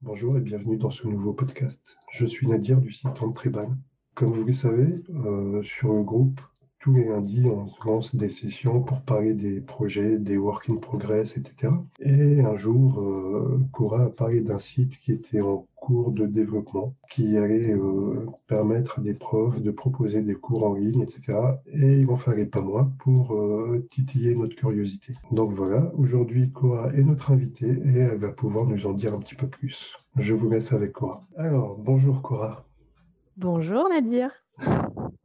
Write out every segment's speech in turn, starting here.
Bonjour et bienvenue dans ce nouveau podcast. Je suis Nadir du site Tribal. Comme vous le savez, euh, sur le groupe, tous les lundis, on lance des sessions pour parler des projets, des work in progress, etc. Et un jour, euh, Cora a parlé d'un site qui était en cours de développement, qui allait euh, permettre à des profs de proposer des cours en ligne, etc. Et il n'en fallait pas moins pour euh, titiller notre curiosité. Donc voilà, aujourd'hui, Cora est notre invitée et elle va pouvoir nous en dire un petit peu plus. Je vous laisse avec Cora. Alors, bonjour Cora. Bonjour Nadir.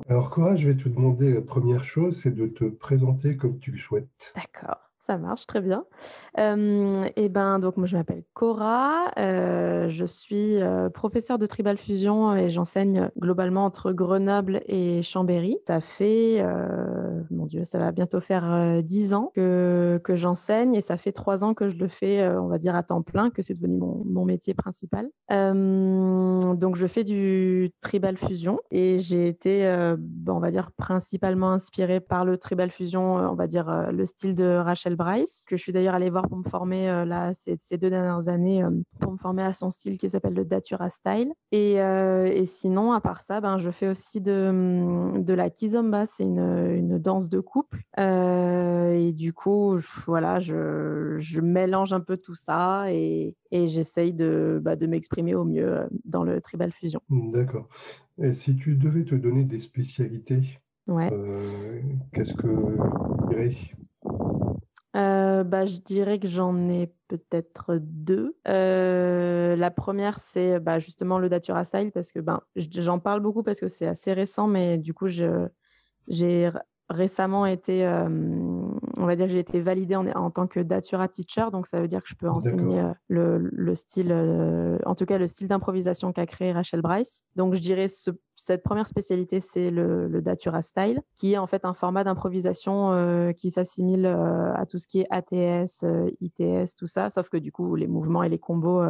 Alors Cora, je vais te demander la première chose, c'est de te présenter comme tu le souhaites. D'accord. Ça marche très bien. et ben donc moi je m'appelle Cora, je suis professeure de Tribal Fusion et j'enseigne globalement entre Grenoble et Chambéry. Ça fait, mon Dieu, ça va bientôt faire dix ans que, que j'enseigne et ça fait trois ans que je le fais, on va dire à temps plein, que c'est devenu mon, mon, métier principal. donc je fais du Tribal Fusion et j'ai été, on va dire, principalement inspirée par le Tribal Fusion, on va dire le style de Rachel Bryce, que je suis d'ailleurs allée voir pour me former euh, là, ces, ces, deux dernières années, euh, pour me former à son style qui s'appelle le Datura Style. Et, euh, et, sinon, à part ça, ben, je fais aussi de, hum, de la Kizomba, c'est une, une, danse de couple. et du coup, voilà, je, je, mélange un peu tout ça et, et j'essaye de, bah, de m'exprimer au mieux dans le tribal fusion. D'accord. Et si tu devais te donner des spécialités, ouais. qu'est-ce que tu dirais? Euh, bah, je dirais que j'en ai peut-être deux. Euh, la première, c'est bah, justement le Datura Style, parce que ben, j'en parle beaucoup parce que c'est assez récent, mais du coup, j'ai récemment été, on va dire que j'ai été validée en, en, tant que Datura Teacher, donc ça veut dire que je peux enseigner le, le, style, en tout cas le style d'improvisation qu'a créé Rachel Bryce. Donc je dirais ce, cette première spécialité, c'est le, Datura Style, qui est en fait un format d'improvisation euh, qui s'assimile euh, à tout ce qui est ATS, euh, ITS, tout ça, sauf que du coup, les mouvements et les combos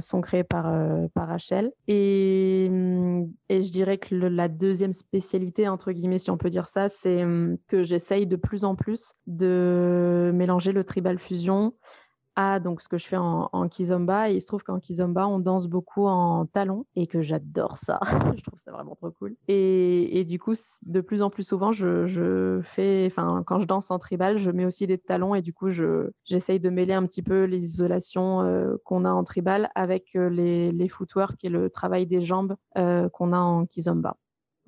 sont créés par, par Rachel. Et, mm, et, je dirais que la deuxième spécialité, entre guillemets, si on peut dire ça, c'est mm, que j'essaye de plus en plus de mélanger le tribal fusion donc ce que je fais en, kizomba. Et il se trouve qu'en kizomba, on danse beaucoup en talons et que j'adore ça. je trouve ça vraiment trop cool. Et, du coup, de plus en plus souvent, je, fais, enfin, quand je danse en tribal, je mets aussi des talons et du coup, j'essaye de mêler un petit peu les isolations euh, qu'on a en tribal avec euh, les, les footwork et le travail des jambes euh, qu'on a en kizomba.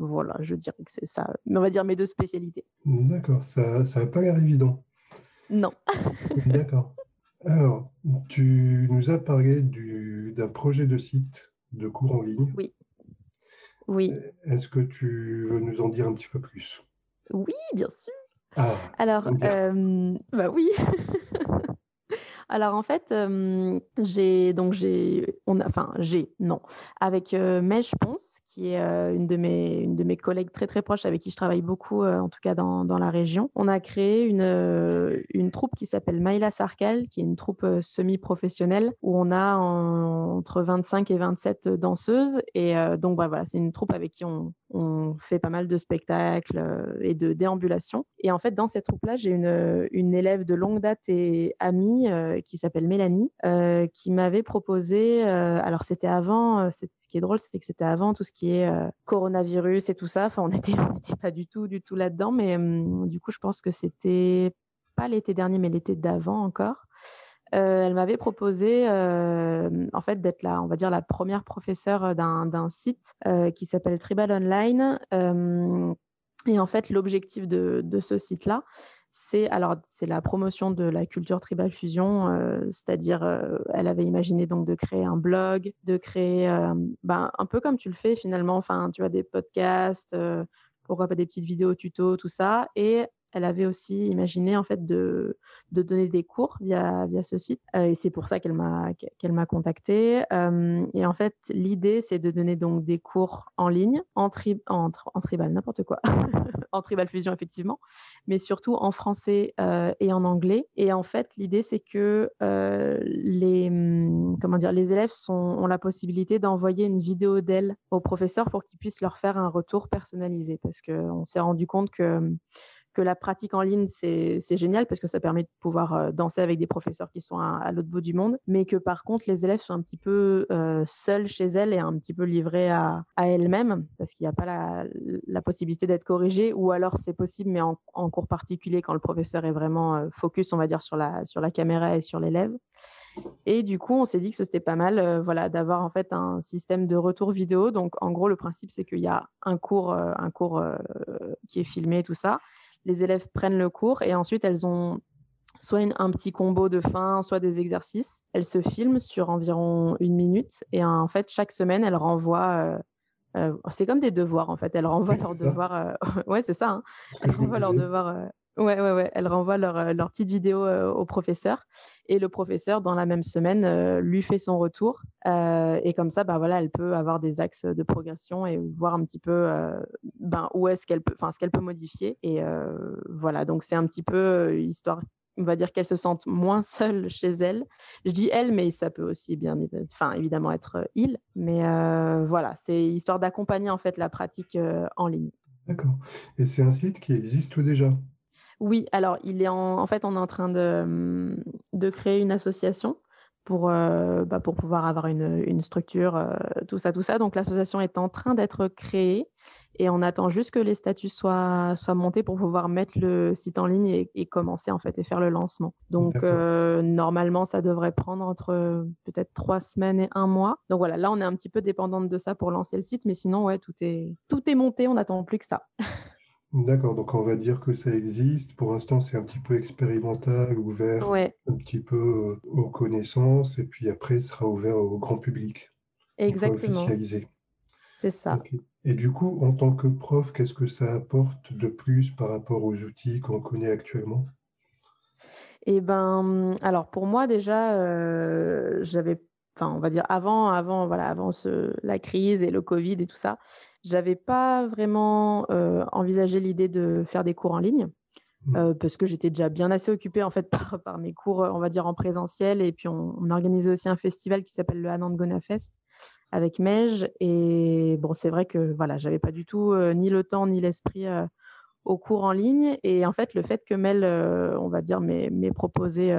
Voilà, je dirais que c'est ça. Mais on va dire mes deux spécialités. D'accord, ça n'a pas l'air évident. Non. D'accord. Alors, tu nous as parlé d'un projet de site de cours en ligne. Oui. Oui. Est-ce que tu veux nous en dire un petit peu plus? Oui, bien sûr. Ah, Alors, euh, bah oui. Alors en fait, j'ai donc j'ai on a enfin j'ai non avec euh, Mèche Ponce qui est une de mes une de mes collègues très très proches avec qui je travaille beaucoup en tout cas dans, dans, la région. On a créé une une troupe qui s'appelle Maïla Sarkel qui est une troupe semi-professionnelle où on a entre 25 et 27 danseuses et donc bah, voilà, c'est une troupe avec qui on, on fait pas mal de spectacles et de déambulations. Et en fait, dans cette troupe-là, j'ai une, une élève de longue date et amie qui s'appelle Mélanie, euh, qui m'avait proposé, euh, alors c'était avant, euh, ce qui est drôle, c'était que c'était avant tout ce qui est coronavirus et tout ça. Enfin, on n'était pas du tout, du tout là-dedans, mais hum, du coup, je pense que c'était pas l'été dernier, mais l'été d'avant encore. Elle m'avait proposé en fait d'être là, on va dire la première professeure d'un site qui s'appelle Tribal Online. et en fait, l'objectif de, de, ce site-là, c'est alors c'est la promotion de la culture tribal fusion, euh, c'est-à-dire euh, elle avait imaginé donc de créer un blog, de créer euh, ben, un peu comme tu le fais finalement, enfin tu vois des podcasts, pourquoi pas des petites vidéos tuto, tout ça, et elle avait aussi imaginé en fait de, de donner des cours via, via ce site euh, et c'est pour ça qu'elle m'a qu'elle m'a contactée euh, et en fait l'idée c'est de donner donc des cours en ligne en, en, tribal n'importe quoi en tribal fusion effectivement mais surtout en français euh, et en anglais et en fait l'idée c'est que les hum, comment dire les élèves ont la possibilité d'envoyer une vidéo d'elle au professeur pour qu'il puisse leur faire un retour personnalisé parce qu'on s'est rendu compte que que la pratique en ligne, c'est génial parce que ça permet de pouvoir danser avec des professeurs qui sont à, l'autre bout du monde, mais que par contre, les élèves sont un petit peu seuls chez elles et un petit peu livrés à, elles-mêmes parce qu'il n'y a pas la, possibilité d'être corrigé ou alors c'est possible, mais en, cours particulier quand le professeur est vraiment focus, on va dire, sur la, sur la caméra et sur l'élève. Et du coup, on s'est dit que c'était pas mal voilà, d'avoir en fait un système de retour vidéo. Donc, en gros, le principe, c'est qu'il y a un cours, un cours qui est filmé, tout ça les élèves prennent le cours et ensuite elles ont soit un petit combo de fin, soit des exercices. Elles se filment sur environ une minute et en fait, chaque semaine, elles renvoient. Euh, euh, c'est comme des devoirs en fait. Elles renvoient leurs devoirs. Euh, ouais, c'est ça. Hein. Elles renvoient leurs devoirs. Ouais, ouais, ouais. Elles renvoient leur, leur petite vidéo au professeur et le professeur, dans la même semaine, lui fait son retour. et comme ça, bah, voilà, elle peut avoir des axes de progression et voir un petit peu ben, où est-ce qu'elle peut, ce qu'elle peut modifier. Et voilà, donc c'est un petit peu histoire on va dire qu'elle se sente moins seule chez elle. Je dis elle, mais ça peut aussi bien, enfin évidemment être il. Mais voilà, c'est histoire d'accompagner en fait la pratique en ligne. D'accord. Et c'est un site qui existe déjà? Oui, alors il est en, fait, on est en train de, de créer une association pour, euh, bah, pour pouvoir avoir une, structure, euh, tout ça, tout ça. Donc l'association est en train d'être créée et on attend juste que les statuts soient, soient montés pour pouvoir mettre le site en ligne et, commencer en fait et faire le lancement. Donc euh, normalement, ça devrait prendre entre peut-être trois semaines et un mois. Donc voilà, là on est un petit peu dépendante de ça pour lancer le site, mais sinon ouais, tout est, tout est monté, on n'attend plus que ça. D'accord, donc on va dire que ça existe. Pour l'instant, c'est un petit peu expérimental, ouvert un petit peu euh, aux connaissances, et puis après, ce sera ouvert au grand public, Exactement, c'est ça. Et du coup, en tant que prof, qu'est-ce que ça apporte de plus par rapport aux outils qu'on connaît actuellement? Eh ben, alors pour moi déjà, euh, j'avais enfin, on va dire avant, avant, voilà, avant la crise et le Covid et tout ça, j'avais pas vraiment envisagé l'idée de faire des cours en ligne. Mmh. parce que j'étais déjà bien assez occupée en fait par, mes cours, on va dire en présentiel. Et puis on, organisait aussi un festival qui s'appelle le Anand Fest avec Mej. Et bon, c'est vrai que voilà, j'avais pas du tout ni le temps ni l'esprit au cours en ligne. Et en fait, le fait que Mel, on va dire, m'ait proposé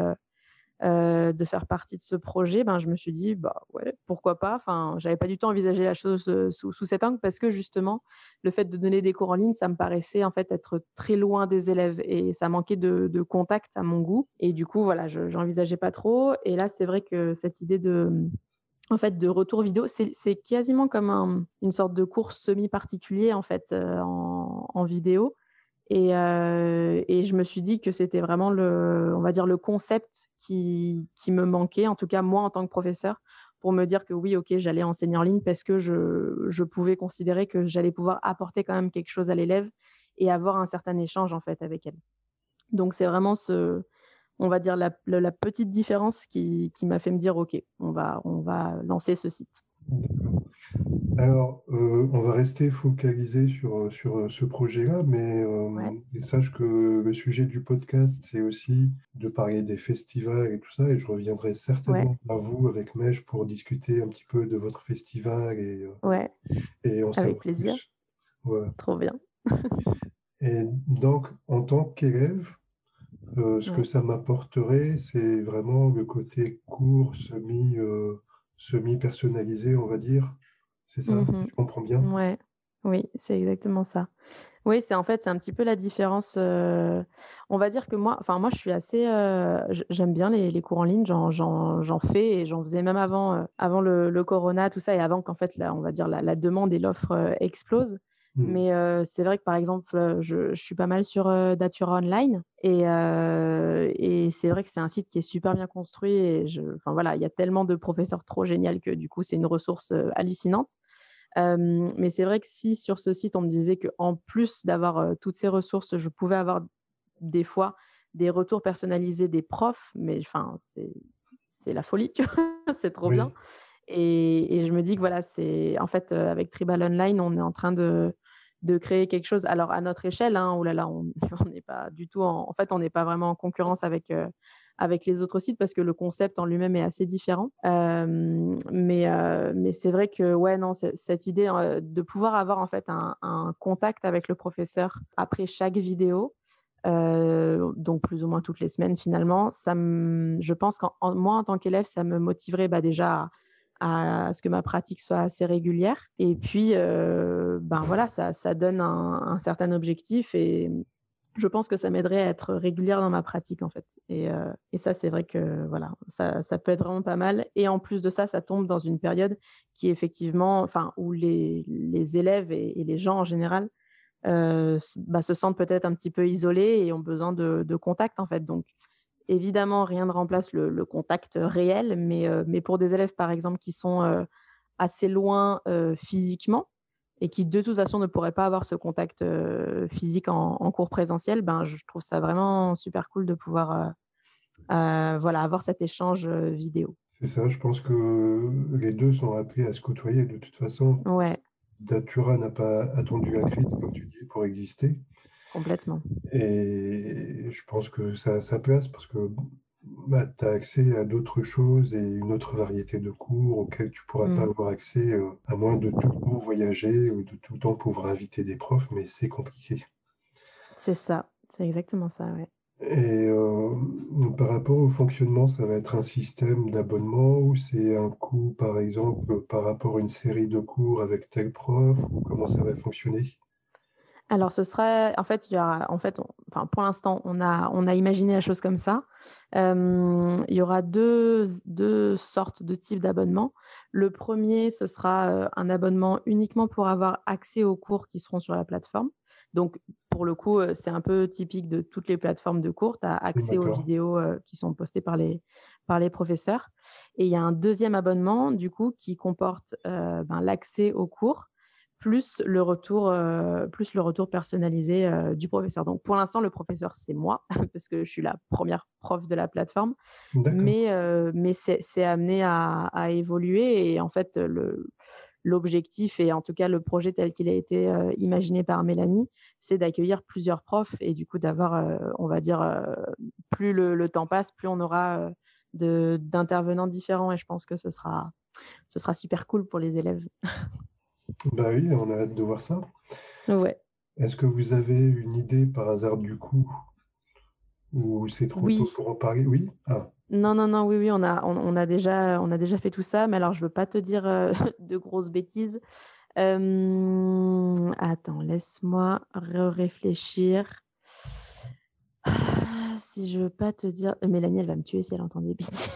euh, de faire partie de ce projet, ben, je me suis dit, bah ouais, pourquoi pas. Enfin, j'avais pas du tout envisagé la chose euh, sous, sous, cet angle parce que justement, le fait de donner des cours en ligne, ça me paraissait en fait être très loin des élèves et ça manquait de, de contact à mon goût. Et du coup, voilà, je n'envisageais pas trop. Et là, c'est vrai que cette idée de en fait, de retour vidéo, c'est quasiment comme une sorte de cours semi-particulier en fait euh, en, en, vidéo et, et, je me suis dit que c'était vraiment le, on va dire, le concept qui, qui, me manquait, en tout cas moi en tant que professeur, pour me dire que oui, ok, j'allais enseigner en ligne parce que je, je pouvais considérer que j'allais pouvoir apporter quand même quelque chose à l'élève et avoir un certain échange en fait avec elle. Donc c'est vraiment ce, on va dire la, la petite différence qui, qui m'a fait me dire ok, on va, on va lancer ce site. Alors, euh, on va rester focalisé sur, sur ce projet-là, mais euh, sache que le sujet du podcast, c'est aussi de parler des festivals et tout ça, et je reviendrai certainement à vous avec Mej pour discuter un petit peu de votre festival et, euh, ouais. et Avec plaisir. Trop bien. Et donc, en tant qu'élève, ce que ça m'apporterait, c'est vraiment le côté court, semi, semi-personnalisé, on va dire. C'est ça, si mmh je comprends bien. Ouais. Oui, c'est exactement ça. Oui, c'est en fait, c'est un petit peu la différence. on va dire que moi, enfin moi, je suis assez, j'aime bien les, cours en ligne, j'en fais et j'en faisais même avant, avant le, corona, tout ça, et avant qu'en fait, on va dire la, demande et l'offre explosent. Mmh. Mais c'est vrai que par exemple, je, suis pas mal sur Datura Online et, et c'est vrai que c'est un site qui est super bien construit. Et je, enfin voilà, il y a tellement de professeurs trop géniaux que du coup, c'est une ressource hallucinante. mais c'est vrai que si sur ce site, on me disait qu'en plus d'avoir toutes ces ressources, je pouvais avoir des fois des retours personnalisés des profs, mais enfin, c'est la folie, c'est trop bien. Et, et, je me dis que voilà, c'est en fait avec Tribal Online, on est en train de, de créer quelque chose. Alors à notre échelle, hein, oh là on n'est pas du tout en, fait, on n'est pas vraiment en concurrence avec avec les autres sites parce que le concept en lui-même est assez différent. mais mais c'est vrai que ouais non cette idée de pouvoir avoir en fait un, contact avec le professeur après chaque vidéo. donc plus ou moins toutes les semaines finalement. Ça je pense qu'en moi, en tant qu'élève, ça me motiverait bah, déjà à, ce que ma pratique soit assez régulière. Et puis, ben voilà, ça, ça donne un, certain objectif et je pense que ça m'aiderait à être régulière dans ma pratique en fait. Et, et ça, c'est vrai que voilà, ça, ça, peut être vraiment pas mal. Et en plus de ça, ça tombe dans une période qui effectivement, enfin, où les, les élèves et, les gens en général bah, se sentent peut-être un petit peu isolés et ont besoin de, contact en fait. Donc évidemment, rien ne remplace le, contact réel, mais, mais pour des élèves par exemple qui sont assez loin physiquement et qui de toute façon ne pourraient pas avoir ce contact physique en, cours présentiel, ben, je trouve ça vraiment super cool de pouvoir voilà, avoir cet échange vidéo. C'est ça, je pense que les deux sont appelés à se côtoyer de toute façon. Ouais. Datura n'a pas attendu la crise, comme tu dis, pour exister. Complètement. Et je pense que ça a sa place parce que bah, tu as accès à d'autres choses et une autre variété de cours auxquels tu ne pourras pas mm. avoir accès euh, à moins de tout le temps voyager ou de tout le temps pouvoir inviter des profs, mais c'est compliqué. C'est ça, c'est exactement ça, ouais. Et euh, par rapport au fonctionnement, ça va être un système d'abonnement ou c'est un coût, par exemple, par rapport à une série de cours avec tel prof ou comment ça va fonctionner? Alors, ce serait, en fait, il y aura, en fait, enfin, pour l'instant, on a, on a imaginé la chose comme ça. il y aura deux, deux sortes de types d'abonnements. Le premier, ce sera un abonnement uniquement pour avoir accès aux cours qui seront sur la plateforme. Donc, pour le coup, c'est un peu typique de toutes les plateformes de cours. Tu as accès aux vidéos qui sont postées par les, par les professeurs. Et il y a un deuxième abonnement, du coup, qui comporte ben, l'accès aux cours plus le retour, plus le retour personnalisé du professeur. Donc, pour l'instant, le professeur, c'est moi, parce que je suis la première prof de la plateforme. Mais, mais c'est amené à, à, évoluer. Et en fait, le, l'objectif et en tout cas le projet tel qu'il a été imaginé par Mélanie, c'est d'accueillir plusieurs profs et du coup d'avoir, on va dire, plus le, temps passe, plus on aura d'intervenants différents et je pense que ce sera, ce sera super cool pour les élèves. bah oui, on a hâte de voir ça. Ouais. Est-ce que vous avez une idée par hasard du coup ou c'est trop tôt pour en parler? Oui? Ah. Non, non, non, oui, oui, on a, on, a déjà, on a déjà fait tout ça, mais alors je ne veux pas te dire euh, de grosses bêtises. attends, laisse-moi réfléchir. Ah, si je veux pas te dire. Mélanie, elle va me tuer si elle entend des bêtises.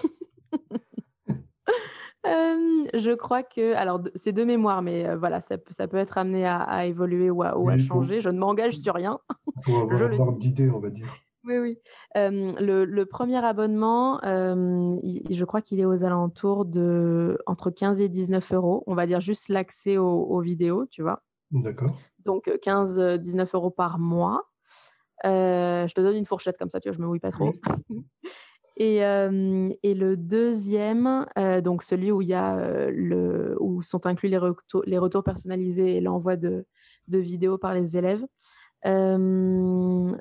Je crois que, alors c'est de mémoire, mais euh, voilà, ça, ça, peut être amené à, évoluer ou à, ou à changer. Je ne m'engage sur rien. Pour avoir je d'idée, on va dire. Oui, oui. le, premier abonnement, je crois qu'il est aux alentours de entre 15 et 19 euros. On va dire juste l'accès aux, vidéos, tu vois. D'accord. Donc 15-19 euros par mois. je te donne une fourchette comme ça, tu vois, je me mouille pas trop. et, et, le deuxième, donc celui où il y a le, où sont inclus les, retours, les retours personnalisés et l'envoi de, de vidéos par les élèves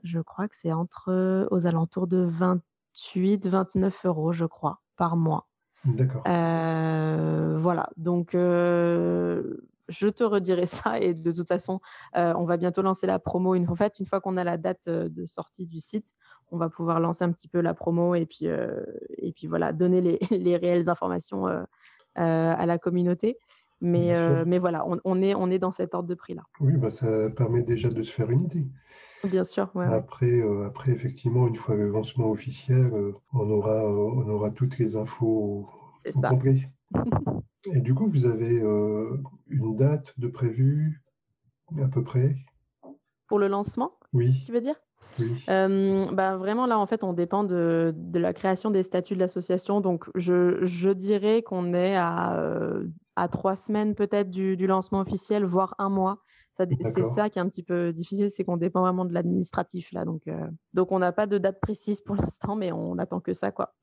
je crois que c'est entre aux alentours de 28, 29 euros, je crois, par mois. D'accord. voilà, donc je te redirai ça et de toute façon, on va bientôt lancer la promo. Une, en fait, une fois qu'on a la date de sortie du site, on va pouvoir lancer un petit peu la promo et puis, et puis voilà, donner les, les réelles informations à la communauté. Mais, euh, mais voilà, on, est, on est dans cet ordre de prix-là. Oui, bah, ça permet déjà de se faire une idée. Bien sûr. Après, euh, après, effectivement, une fois le lancement officiel, euh, on, aura, on aura toutes les infos au complet. Et du coup, vous avez une date de prévu à peu près? Pour le lancement Oui. Tu veux dire? Oui. bah, vraiment, là, en fait, on dépend de, de la création des statuts de l'association. Donc, je, je dirais qu'on est à à trois semaines peut-être du, lancement officiel, voire un mois. C'est ça qui est un petit peu difficile, c'est qu'on dépend vraiment de l'administratif là. Donc, euh, donc on n'a pas de date précise pour l'instant, mais on attend que ça quoi.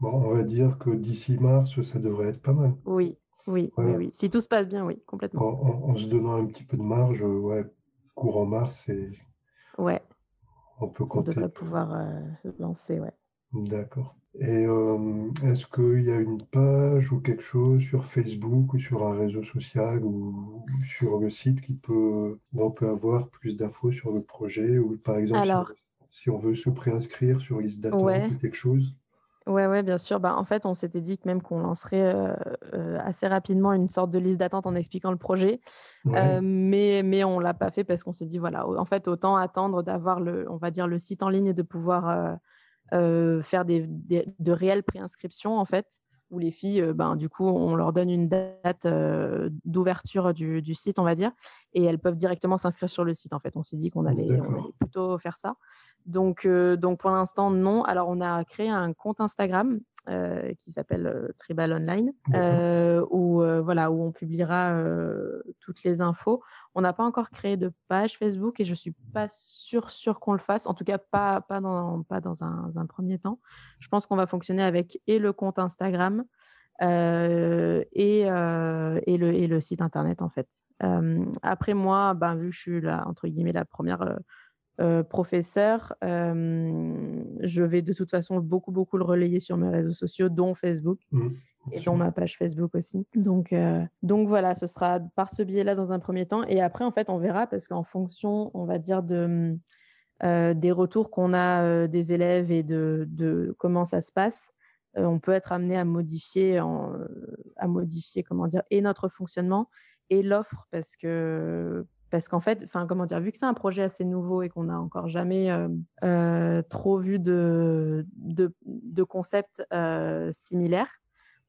Bon, on va dire que d'ici mars, ça devrait être pas mal. Oui, oui, oui, oui. Si tout se passe bien, oui, complètement. En, se donnant un petit peu de marge, ouais, courant mars, et ouais. On peut compter. On devrait pouvoir euh, lancer, ouais. D'accord. Et est-ce qu'il y a une page ou quelque chose sur Facebook ou sur un réseau social ou sur le site qui peut, où on peut avoir plus d'infos sur le projet ou par exemple Alors, si on veut se préinscrire sur liste d'attente ou quelque chose? Ouais, ouais, bien sûr. Bah, en fait, on s'était dit que même qu'on lancerait assez rapidement une sorte de liste d'attente en expliquant le projet. mais, mais on ne l'a pas fait parce qu'on s'est dit, voilà, en fait, autant attendre d'avoir le, on va dire, le site en ligne et de pouvoir faire des, de réelles préinscriptions, en fait où les filles, euh, ben, du coup, on leur donne une date euh, d'ouverture du, site, on va dire, et elles peuvent directement s'inscrire sur le site. En fait, on s'est dit qu'on allait, plutôt faire ça. Donc, euh, donc pour l'instant, non. Alors, on a créé un compte Instagram euh, qui s'appelle euh, Tribal Online, euh, où, voilà, où on publiera toutes les infos. On n'a pas encore créé de page Facebook et je ne suis pas sûre, sûr qu'on le fasse, en tout cas pas, pas dans, pas dans un, un premier temps. Je pense qu'on va fonctionner avec et le compte Instagram et, et, le, et le site internet en fait. après moi, ben, vu que je suis là, entre guillemets, la première euh, professeur, euh, je vais de toute façon beaucoup, beaucoup le relayer sur mes réseaux sociaux, dont Facebook. Mmh, et dont ma page Facebook aussi. Donc, euh, donc voilà, ce sera par ce biais-là dans un premier temps. Et après, en fait, on verra parce qu'en fonction, on va dire, de, des retours qu'on a des élèves et de, de, comment ça se passe, on peut être amené à modifier, en, à modifier, comment dire, et notre fonctionnement et l'offre parce que parce qu'en fait, enfin comment dire, vu que c'est un projet assez nouveau et qu'on n'a encore jamais euh, euh, trop vu de, de, de concepts euh, similaires,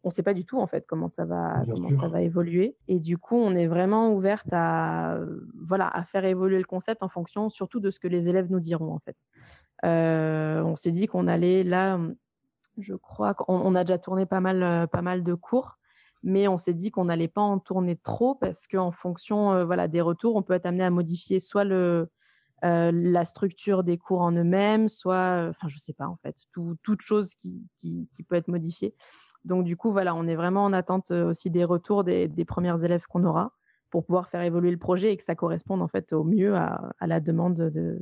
on ne sait pas du tout en fait comment ça va comment ça va évoluer. Et du coup, on est vraiment ouverte à voilà à faire évoluer le concept en fonction surtout de ce que les élèves nous diront en fait. on s'est dit qu'on allait là, je crois qu'on a déjà tourné pas mal pas mal de cours mais on s'est dit qu'on n'allait pas en tourner trop parce qu'en fonction euh, voilà, des retours, on peut être amené à modifier soit le, euh, la structure des cours en eux-mêmes, soit, enfin, je sais pas en fait, toute chose qui, qui, peut être modifiée. Donc, du coup, voilà, on est vraiment en attente euh, aussi des retours des, des premiers élèves qu'on aura pour pouvoir faire évoluer le projet et que ça corresponde en fait au mieux à, la demande de,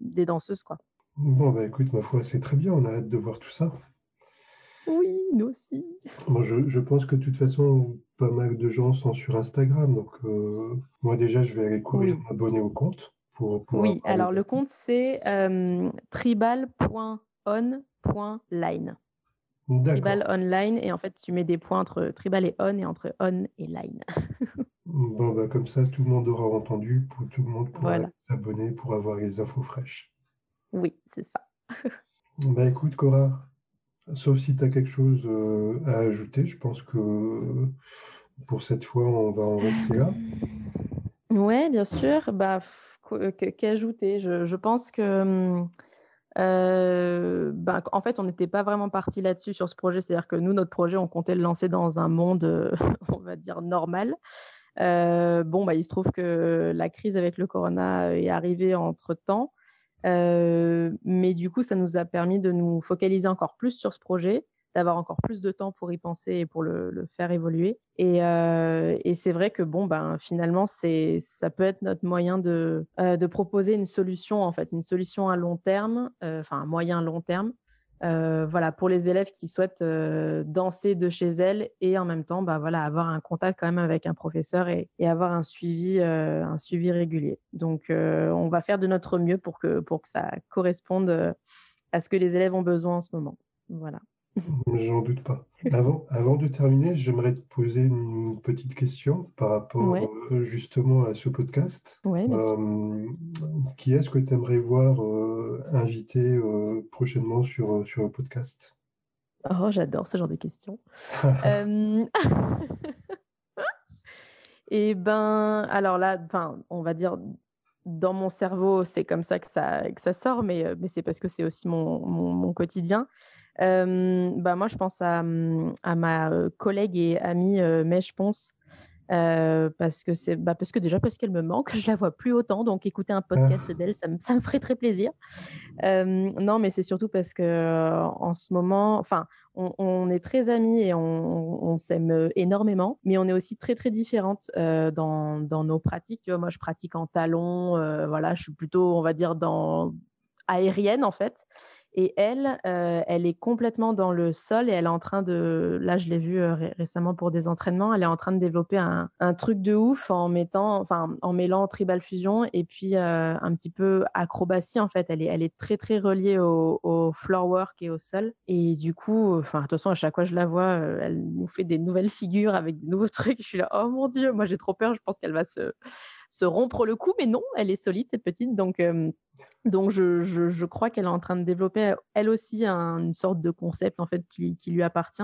des danseuses. Quoi. Bon, bah écoute, ma foi, c'est très bien, on a hâte de voir tout ça. Oui, nous aussi. Moi, je, pense que de toute façon, pas mal de gens sont sur Instagram. Donc, euh, moi, déjà, je vais aller courir m'abonner au compte. Pour, oui, alors le compte, c'est euh, tribal.on.line. Tribal online, et en fait, tu mets des points entre tribal et on et entre on et line. bon, bah, comme ça, tout le monde aura entendu, pour tout le monde pourra s'abonner pour avoir les infos fraîches. Oui, c'est ça. bah, écoute, Cora, Sauf si tu as quelque chose euh, à ajouter, je pense que pour cette fois, on va en rester là. Oui, bien sûr. Bah, Qu'ajouter? Je, je, pense que. Euh, bah, en fait, on n'était pas vraiment parti là-dessus sur ce projet. C'est-à-dire que nous, notre projet, on comptait le lancer dans un monde, on va dire, normal. Euh, bon, bah, il se trouve que la crise avec le corona est arrivée entre-temps. Euh, mais du coup, ça nous a permis de nous focaliser encore plus sur ce projet, d'avoir encore plus de temps pour y penser et pour le, faire évoluer. Euh, et, c'est vrai que bon, ben, finalement, ça peut être notre moyen de, euh, de proposer une solution, en fait, une solution à long terme, enfin, un moyen long terme, euh, voilà, pour les élèves qui souhaitent euh, danser de chez elles et en même temps, bah, voilà, avoir un contact quand même avec un professeur et, avoir un suivi, euh, un suivi régulier. Donc, on va faire de notre mieux pour que, pour que ça corresponde à ce que les élèves ont besoin en ce moment. Voilà. J'en doute pas. Avant, avant de terminer, j'aimerais te poser une petite question par rapport euh, justement à ce podcast. Euh, qui est-ce que tu aimerais voir euh, invité prochainement sur, sur un podcast? Oh, j'adore ce genre de questions. Et eh ben, alors là, on va dire dans mon cerveau, c'est comme ça que ça, que ça sort, mais, mais c'est parce que c'est aussi mon, mon, mon quotidien bah moi, je pense à, mmh, à ma collègue et amie Mèche Ponce. parce que c'est bah, parce que déjà parce qu'elle me manque, je la vois plus autant, donc écouter un podcast ah. d'elle, ça, me, ça me ferait très plaisir. non, mais c'est surtout parce que en ce moment, enfin, on, on, est très amis et on, on s'aime énormément, mais on est aussi très très différentes dans, dans, nos pratiques. Tu vois, moi, je pratique en talons, voilà, je suis plutôt, on va dire, dans aérienne en fait. Et elle, elle est complètement dans le sol et elle est en train de, là je l'ai vue récemment pour des entraînements, elle est en train de développer un, truc de ouf en mettant, enfin en mêlant tribal fusion et puis un petit peu acrobatie en fait. Elle est, très très reliée au, au floor work et au sol. Et du coup, enfin de toute façon à chaque fois que je la vois, elle nous fait des nouvelles figures avec de nouveaux trucs. Je suis là, oh mon dieu, moi j'ai trop peur. Je pense qu'elle va se se rompre le cou, mais non, elle est solide cette petite. Donc donc, je, je, crois qu'elle est en train de développer, elle aussi, une sorte de concept en fait qui, qui lui appartient,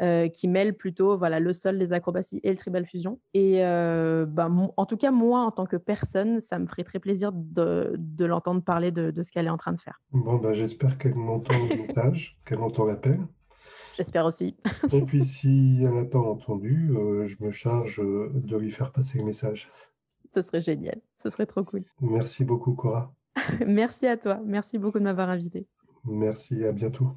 euh, qui mêle plutôt voilà, le sol, les acrobaties et le tribal fusion. Et euh, bah, en tout cas, moi, en tant que personne, ça me ferait très plaisir de, de l'entendre parler de, de ce qu'elle est en train de faire. Bon, bah, j'espère qu'elle m'entend le message, qu'elle entend l'appel. J'espère aussi. et puis, si elle n'a pas entendu, euh, je me charge de lui faire passer le message. Ce serait génial, ce serait trop cool. Merci beaucoup, Cora. Merci à toi. Merci beaucoup de m'avoir invité. Merci, à bientôt.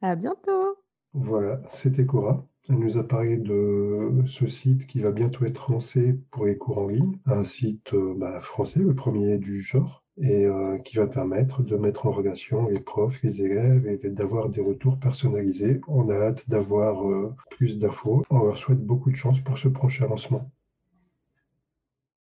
À bientôt. Voilà, c'était Cora. Elle nous a parlé de ce site qui va bientôt être lancé pour les cours en ligne, un site euh, bah, français, le premier du genre, et euh, qui va permettre de mettre en relation les profs, les élèves et d'avoir des retours personnalisés. On a hâte d'avoir euh, plus d'infos. On leur souhaite beaucoup de chance pour ce prochain lancement.